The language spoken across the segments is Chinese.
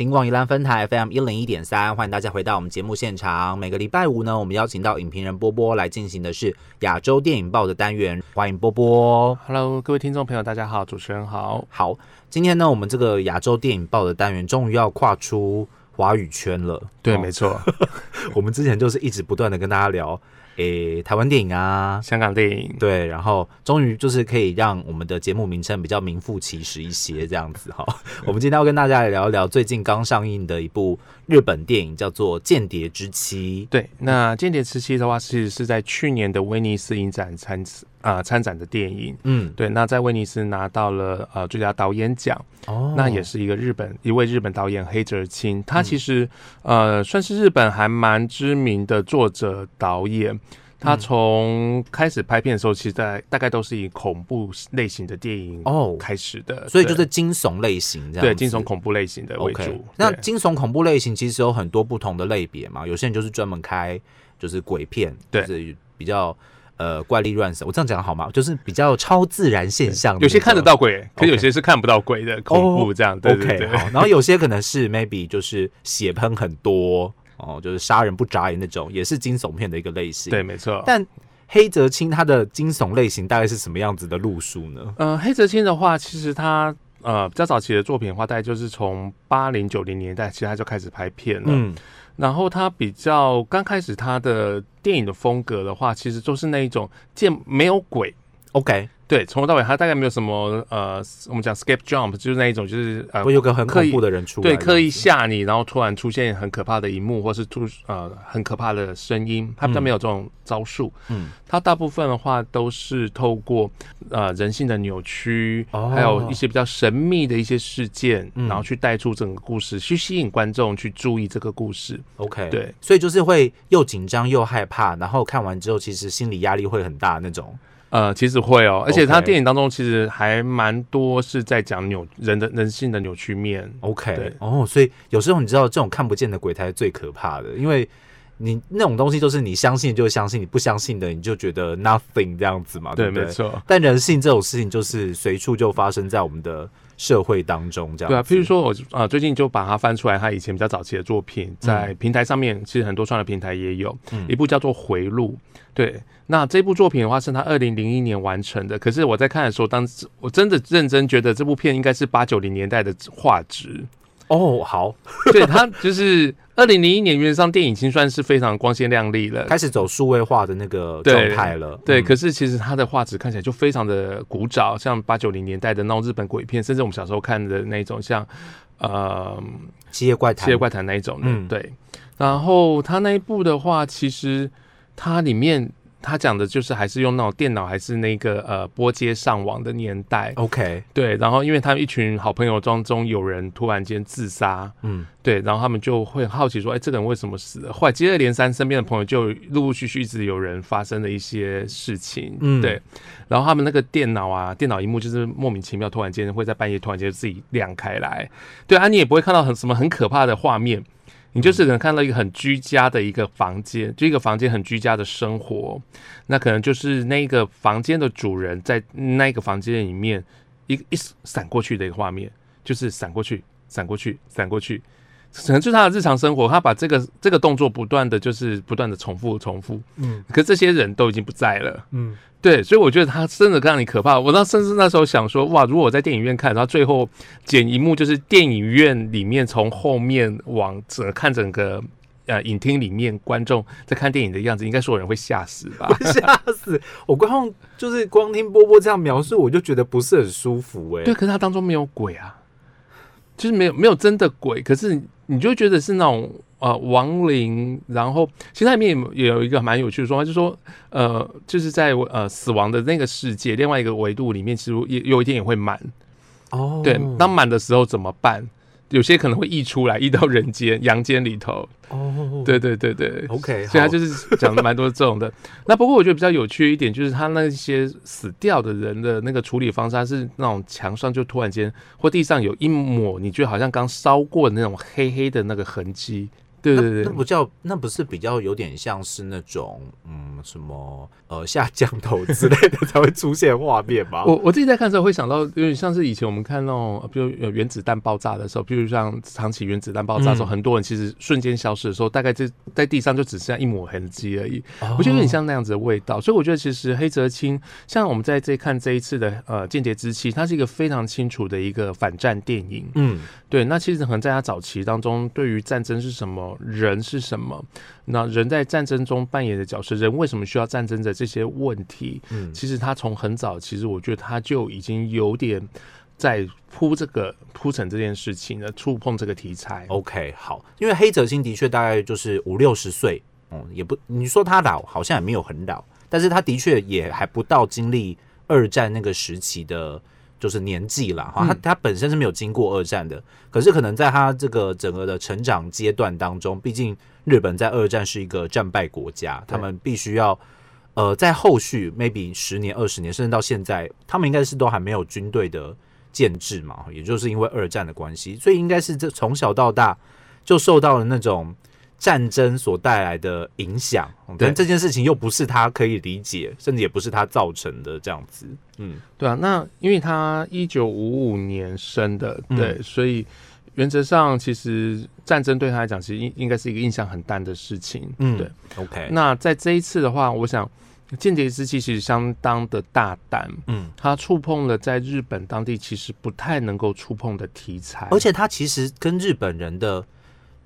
金广宜兰分台 FM 一零一点三，欢迎大家回到我们节目现场。每个礼拜五呢，我们邀请到影评人波波来进行的是亚洲电影报的单元，欢迎波波。Hello，各位听众朋友，大家好，主持人好。好，今天呢，我们这个亚洲电影报的单元终于要跨出华语圈了。对，哦没错，我们之前就是一直不断的跟大家聊，诶、台湾电影啊，香港电影。对，然后终于就是可以让我们的节目名称比较名副其实一些这样子哈。我们今天要跟大家来聊一聊最近刚上映的一部日本电影，叫做《间谍之妻》。对，那《间谍之妻》的话，其实是在去年的威尼斯影展参啊、参展的电影。嗯，对，那在威尼斯拿到了呃最佳导演奖，哦。那也是一个日本一位日本导演黑泽清，他其实、呃算是日本还蛮知名的作者导演。他从开始拍片的时候，其实在大概都是以恐怖类型的电影哦。开始的，所以就是惊悚类型这样。对惊悚恐怖类型的为主。那惊悚恐怖类型其实有很多不同的类别嘛，有些人就是专门开就是鬼片，对。就是比较呃怪力乱神。我这样讲好吗？就是比较超自然现象有些看得到鬼，可有些是看不到鬼的恐怖这样。对对 OK，然后有些可能是 maybe 就是血喷很多哦，就是杀人不眨眼那种，也是惊悚片的一个类型。对，，没错。但黑泽清他的惊悚类型大概是什么样子的路数呢？呃，黑泽清的话，其实他呃比较早期的作品的话，大概就是从八零九零年代，其实他就开始拍片了。嗯，然后他比较刚开始他的电影的风格的话，其实就是那一种见没有鬼。OK，对，从头到尾他大概没有什么呃，我们讲 skip jump，就是那一种，就是呃会有个很恐怖的人出来，对，刻意吓你，然后突然出现很可怕的一幕，或是突呃很可怕的声音，他比较没有这种招数。嗯，他大部分的话都是透过呃人性的扭曲，哦还有一些比较神秘的一些事件，嗯然后去带出整个故事，去吸引观众去注意这个故事。OK，对，所以就是会又紧张又害怕，然后看完之后其实心理压力会很大那种。呃，其实会哦，而且他电影当中其实还蛮多是在讲扭人的人性的扭曲面。OK，哦，所以有时候你知道这种看不见的鬼才是最可怕的，因为你那种东西就是你相信就相信，你不相信的你就觉得 nothing 这样子嘛，对对，不对？没错。但人性这种事情就是随处就发生在我们的社会当中，这样对啊，譬如说我呃最近就把它翻出来，他以前比较早期的作品，在平台上面，其实很多串流平台也有、嗯一部叫做《回路》。对，那这部作品的话是他二零零一年完成的，可是我在看的时候，当时我真的认真觉得这部片应该是八九零年代的画质。哦，好，对，他就是二零零一年，原则上电影已经算是非常光鲜亮丽了。开始走数位化的那个状态了。对，嗯可是其实它的画质看起来就非常的古早，像八九零年代的那种日本鬼片，甚至我们小时候看的那种像呃七夜怪《谈，七夜怪谈》那一种的，嗯对。然后他那一部的话，其实它里面它讲的就是还是用那种电脑，还是那个呃拨接上网的年代，OK，对。然后因为他们一群好朋友当中有人突然间自杀，嗯，对，然后他们就会好奇说，哎，这个人为什么死了？后来接二连三，身边的朋友就陆陆续续一直有人发生了一些事情，嗯。对。然后他们那个电脑啊，电脑荧幕就是莫名其妙，突然间会在半夜突然间自己亮开来，对啊，你也不会看到很什么很可怕的画面，你就是可能看到一个很居家的一个房间，就一个房间很居家的生活，那可能就是那个房间的主人在那个房间里面一一闪过去的一个画面，就是闪过去，闪过去，闪过去。可能就是他的日常生活，他把这个这个动作不断的就是不断的重复重复，嗯可这些人都已经不在了，嗯，对，所以我觉得他真的让你可怕。我那甚至那时候想说，哇，如果我在电影院看，然后最后剪一幕，就是电影院里面从后面往整个看整个呃影厅里面观众在看电影的样子，应该所有人会吓死吧？吓死！我光就是光听波波这样描述，我就觉得不是很舒服哎、对，可是他当中没有鬼啊，就是没有没有真的鬼，可是你就觉得是那种呃亡灵，然后其实它里面也有一个蛮有趣的说法，就是说呃就是在呃死亡的那个世界另外一个维度里面，其实也有一天也会满。哦，对，当满的时候怎么办？有些可能会溢出来，溢到人间、阳间里头。哦，对对对对。，OK，所以他就是讲了蛮多这种的。那不过我觉得比较有趣一点，就是他那些死掉的人的那个处理方式，他是那种墙上就突然间或地上有一抹，你觉得好像刚烧过的那种黑黑的那个痕迹。对对对那那不叫那不是比较有点像是那种嗯什么呃下降头之类的才会出现画面吧？我我自己在看的时候会想到，有点像是以前我们看那种，比如有原子弹爆炸的时候，比如像长崎原子弹爆炸的时候，嗯很多人其实瞬间消失的时候，大概在在地上就只剩下一抹痕迹而已。哦我觉得有点像那样子的味道，所以我觉得其实黑泽清，像我们在这看这一次的呃《间谍之妻》，它是一个非常清楚的一个反战电影。嗯对，那其实可能在他早期当中，对于战争是什么，人是什么，那人在战争中扮演的角色，人为什么需要战争的这些问题，嗯其实他从很早，其实我觉得他就已经有点在铺这个铺陈这件事情了，触碰这个题材。，OK，好，因为黑泽清的确大概就是五六十岁，嗯，也不你说他老，好像也没有很老，但是他的确也还不到经历二战那个时期的。就是年纪啦，哈，他嗯。他本身是没有经过二战的，可是可能在他这个整个的成长阶段当中，毕竟日本在二战是一个战败国家，他们必须要呃在后续 maybe 十年、二十年，甚至到现在，他们应该是都还没有军队的建制嘛，也就是因为二战的关系，所以应该是这从小到大就受到了那种战争所带来的影响，对。但这件事情又不是他可以理解，甚至也不是他造成的这样子，嗯。对啊，那因为他一九五五年生的，嗯。对，所以原则上其实战争对他来讲，其实应应该是一个印象很淡的事情。嗯，对。，OK，那在这一次的话，我想《间谍之妻》其实相当的大胆，嗯，他触碰了在日本当地其实不太能够触碰的题材，而且他其实跟日本人的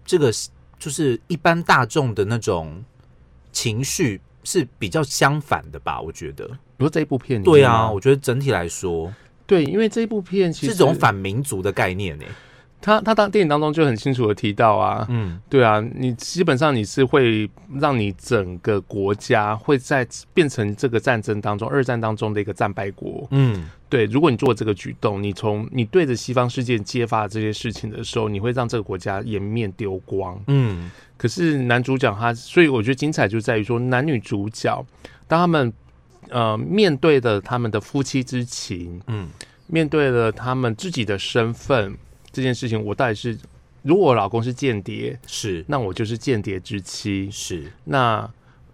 这个就是一般大众的那种情绪是比较相反的吧？我觉得，比如这一部片对啊，我觉得整体来说对，因为这一部片其实是种反民族的概念呢。他他当电影当中就很清楚的提到啊，嗯对啊，你基本上你是会让你整个国家会在变成这个战争当中，二战当中的一个战败国。嗯对，如果你做这个举动，你从你对着西方世界揭发这些事情的时候，你会让这个国家颜面丢光。嗯可是男主角他，所以我觉得精彩就在于说，男女主角当他们呃面对的他们的夫妻之情，嗯面对了他们自己的身份这件事情，我到底是如果我老公是间谍，是。那我就是间谍之妻；是。那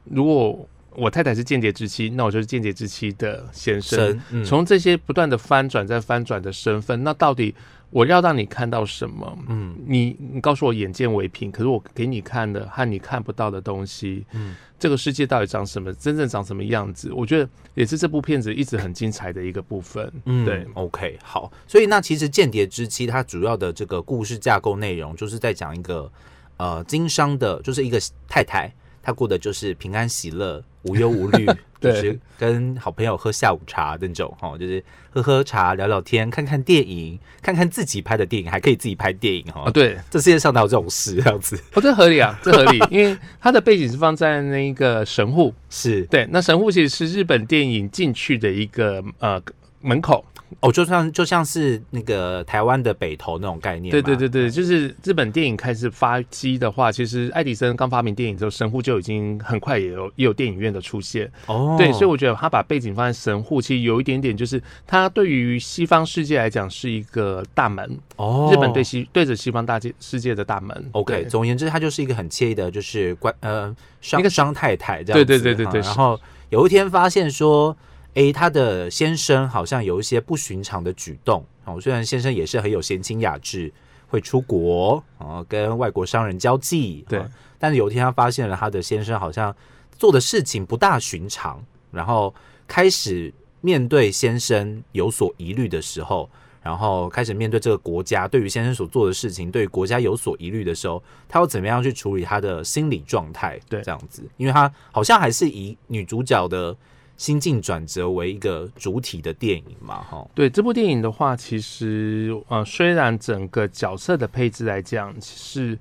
如果我太太是间谍之妻，那我就是间谍之妻的先生。从这些不断的翻转再翻转的身份，那到底我要让你看到什么？嗯你你告诉我眼见为凭，可是我给你看的和你看不到的东西，嗯这个世界到底长什么，真正长什么样子？我觉得也是这部片子一直很精彩的一个部分。嗯对，OK，好，所以那其实《间谍之妻》它主要的这个故事架构内容，就是在讲一个呃经商的，就是一个太太，她过的就是平安喜乐、无忧无虑，就是跟好朋友喝下午茶那种，哈，就是喝喝茶、聊聊天、看看电影、看看自己拍的电影，还可以自己拍电影，哈、啊，对，这世界上哪有这种事？这样子。哦，这合理啊，这合理，因为它的背景是放在那个神户，是。对，那神户其实是日本电影进去的一个呃门口，哦，就像就像是那个台湾的北投那种概念嘛，对对对对，就是日本电影开始发迹的话，其实爱迪生刚发明电影之后，神户就已经很快也有也有电影院的出现。哦，对，所以我觉得他把背景放在神户，其实有一点点就是他对于西方世界来讲是一个大门，哦，日本对西对着西方大界世界的大门。OK，总而言之，他就是一个很惬意的，就是关呃商一个商太太这样子。对对对对对然后有一天发现说，诶，他的先生好像有一些不寻常的举动。哦，虽然先生也是很有闲情雅致，会出国哦，跟外国商人交际。对哦但是有一天他发现了他的先生好像做的事情不大寻常，然后开始面对先生有所疑虑的时候。然后开始面对这个国家对于先生所做的事情，对于国家有所疑虑的时候，他要怎么样去处理他的心理状态？对这样子，因为他好像还是以女主角的心境转折为一个主体的电影嘛，哈。对这部电影的话，其实呃，虽然整个角色的配置来讲是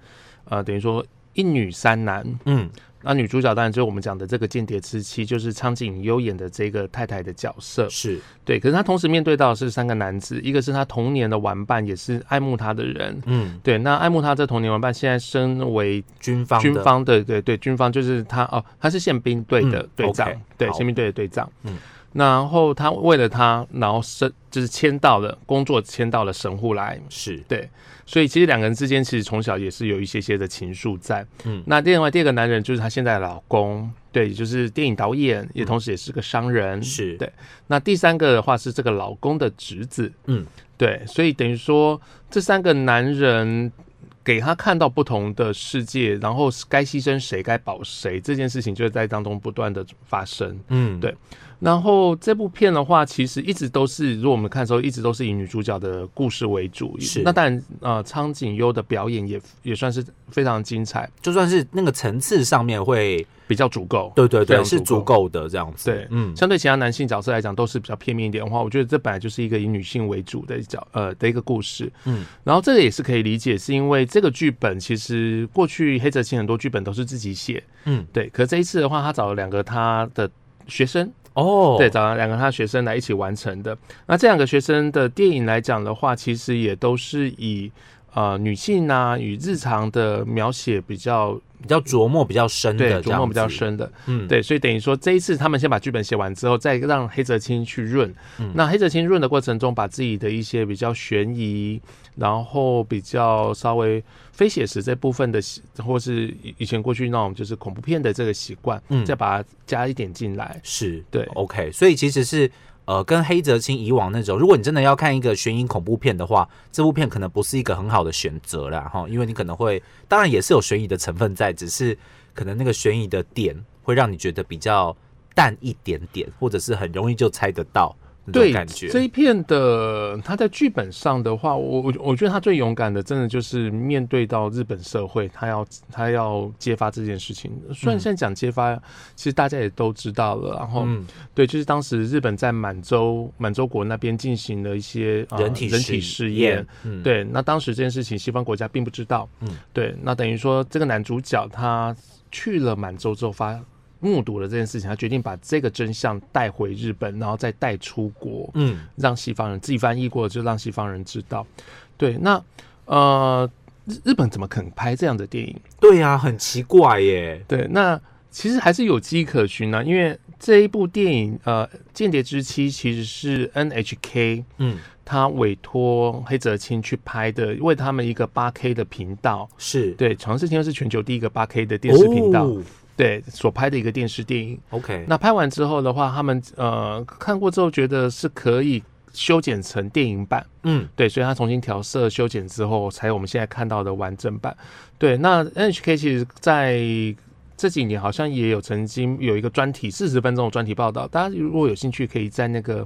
呃，等于说一女三男，嗯，那女主角当然就是我们讲的这个间谍之妻，就是苍井优演的这个太太的角色。是，对，可是她同时面对到的是三个男子，一个是她童年的玩伴，也是爱慕她的人。嗯，对，那爱慕她这童年玩伴，现在身为军方的军方的，对对，军方就是他哦，他是宪兵队的嗯队长对，宪兵队的队长。嗯然后他为了他，然后神就是迁到了工作，迁到了神户来。是对，所以其实两个人之间其实从小也是有一些些的情愫在。嗯那另外第二个男人就是她现在的老公，对，也就是电影导演，也同时也是个商人。是对。那第三个的话是这个老公的侄子。嗯，对，所以等于说这三个男人。给他看到不同的世界，然后该牺牲谁，该保谁，这件事情就会在当中不断的发生。嗯对然后这部片的话，其实一直都是，如果我们看的时候，一直都是以女主角的故事为主。是那当然，呃，苍井优的表演也也算是非常精彩，就算是那个层次上面会，比较足够。对对对，是足够的这样子。对嗯，相对其他男性角色来讲，都是比较片面一点的话，我觉得这本来就是一个以女性为主的角呃的一个故事。嗯，然后这个也是可以理解，是因为这个剧本其实过去黑泽清很多剧本都是自己写，嗯，对。可这一次的话，他找了两个他的学生，哦，对，找了两个他学生来一起完成的。那这两个学生的电影来讲的话，其实也都是以呃女性啊与日常的描写比较比较琢磨比较深对的，琢磨比较，深的。嗯，对，所以等于说这一次他们先把剧本写完之后，再让黑泽清去润。嗯那黑泽清润的过程中，把自己的一些比较悬疑，然后比较稍微非写实这部分的，或是以以前过去那种就是恐怖片的这个习惯，嗯再把它加一点进来。是对 OK，所以其实是呃，跟黑泽清以往那种，如果你真的要看一个悬疑恐怖片的话，这部片可能不是一个很好的选择啦，哈，因为你可能会，当然也是有悬疑的成分在，只是可能那个悬疑的点会让你觉得比较淡一点点，或者是很容易就猜得到。对感觉。这一片的，他在剧本上的话，我我我觉得他最勇敢的，真的就是面对到日本社会，他要他要揭发这件事情。虽然嗯现在讲揭发，其实大家也都知道了。然后，嗯，对，就是当时日本在满洲满洲国那边进行了一些、呃人体人体试验。，嗯，对，那当时这件事情西方国家并不知道。嗯，对，那等于说这个男主角他去了满洲之后发。目睹了这件事情，他决定把这个真相带回日本，然后再带出国。嗯，让西方人自己翻译过，就让西方人知道。对，那呃，日日本怎么肯拍这样的电影？对呀、很奇怪耶。对，那其实还是有迹可循啊，因为这一部电影呃，《间谍之妻》其实是 NHK 嗯，他委托黑泽清去拍的，为他们一个八 K 的频道，是对，长视听是全球第一个八 K 的电视频道，哦对，所拍的一个电视电影。OK，那拍完之后的话，他们呃看过之后觉得是可以修剪成电影版。嗯，对，所以他重新调色、修剪之后，才有我们现在看到的完整版。对，那 NHK 其实在这几年好像也有曾经有一个专题，四十分钟的专题报道，大家如果有兴趣，可以在那个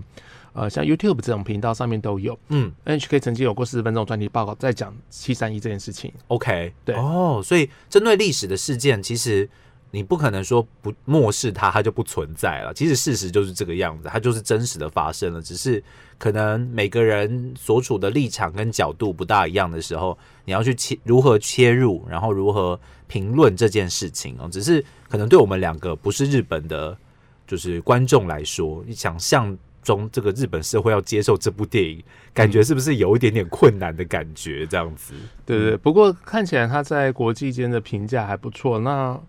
呃像 YouTube 这种频道上面都有。嗯 NHK 曾经有过四十分钟的专题报告，在讲七三一这件事情。，OK，对哦，所以针对历史的事件，其实你不可能说不漠视它，它就不存在了。其实事实就是这个样子，它就是真实的发生了，只是可能每个人所处的立场跟角度不大一样的时候，你要去切如何切入，然后如何评论这件事情哦。只是可能对我们两个不是日本的，就是观众来说，你想象。中这个日本社会要接受这部电影，感觉是不是有一点点困难的感觉？这样子，对对，不过看起来他在国际间的评价还不错。那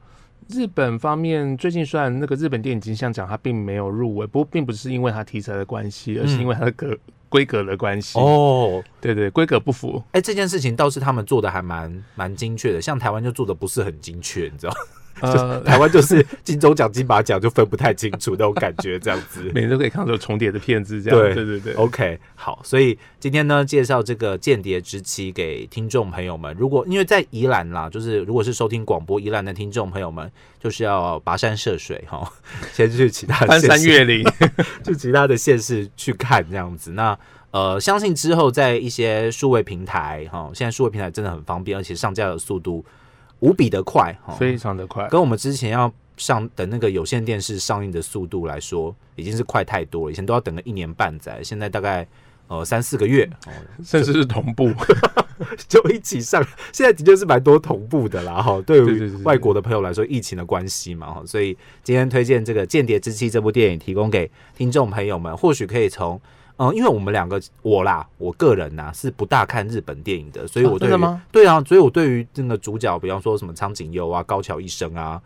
日本方面最近虽然那个日本电影金像奖它并没有入围，不过并不是因为它题材的关系，而是因为它的格规格的关系。哦，对对，规格不符。哎、这件事情倒是他们做的还蛮蛮精确的，像台湾就做的不是很精确，你知道，呃，台湾就是金钟奖、金马奖就分不太清楚那种感觉，这样子。每年都可以看到有重叠的片子，这样。对对对对。OK，好，所以今天呢，介绍这个《间谍之妻》给听众朋友们。如果因为在宜兰啦，就是如果是收听广播宜兰的听众朋友们，就是要跋山涉水哈，先去其他翻山越岭，去其他的县市去看这样子。那呃，相信之后在一些数位平台哈，现在数位平台真的很方便，而且上架的速度无比的快哈，非常的快。跟我们之前要上等那个有线电视上映的速度来说，已经是快太多了。以前都要等个一年半载，现在大概呃三四个月、哦、甚至是同步。就一起上。现在的确是蛮多同步的啦哈。对于外国的朋友来说，疫情的关系嘛哈，所以今天推荐这个《间谍之妻》这部电影，提供给听众朋友们，或许可以从。嗯，因为我们两个，我啦，我个人呐是不大看日本电影的，所以啊我对于、对啊，所以我对于那个主角，比方说什么苍井优啊、高桥一生啊，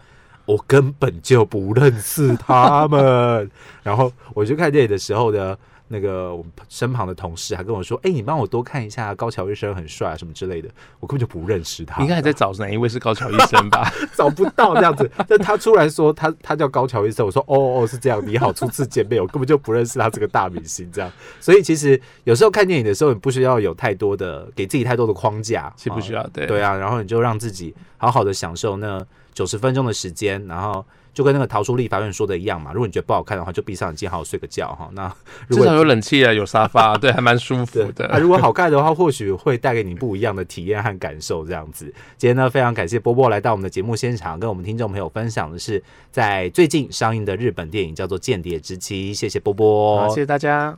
我根本就不认识他们。然后我去看电影的时候呢，那个我们身旁的同事还跟我说：“哎、你帮我多看一下高桥医生很帅啊，什么之类的。”我根本就不认识他，应该还在找哪一位是高桥医生吧？找不到这样子。但他出来说他他叫高桥医生，我说哦哦是这样，你好，初次见面，我根本就不认识他这个大明星这样。所以其实有时候看电影的时候，你不需要有太多的给自己太多的框架，是不需要，对对啊，然后你就让自己好好的享受那九十分钟的时间，然后就跟那个逃出立法院说的一样嘛。如果你觉得不好看的话，就闭上眼睛好好睡个觉哈。那如 果至少有冷气啊，有沙发，对，还蛮舒服，的。啊，如果好看的话，或许会带给你不一样的体验和感受。这样子，今天呢，非常感谢波波来到我们的节目现场，跟我们听众朋友分享的是在最近上映的日本电影叫做《间谍之妻》。谢谢波波，好，谢谢大家。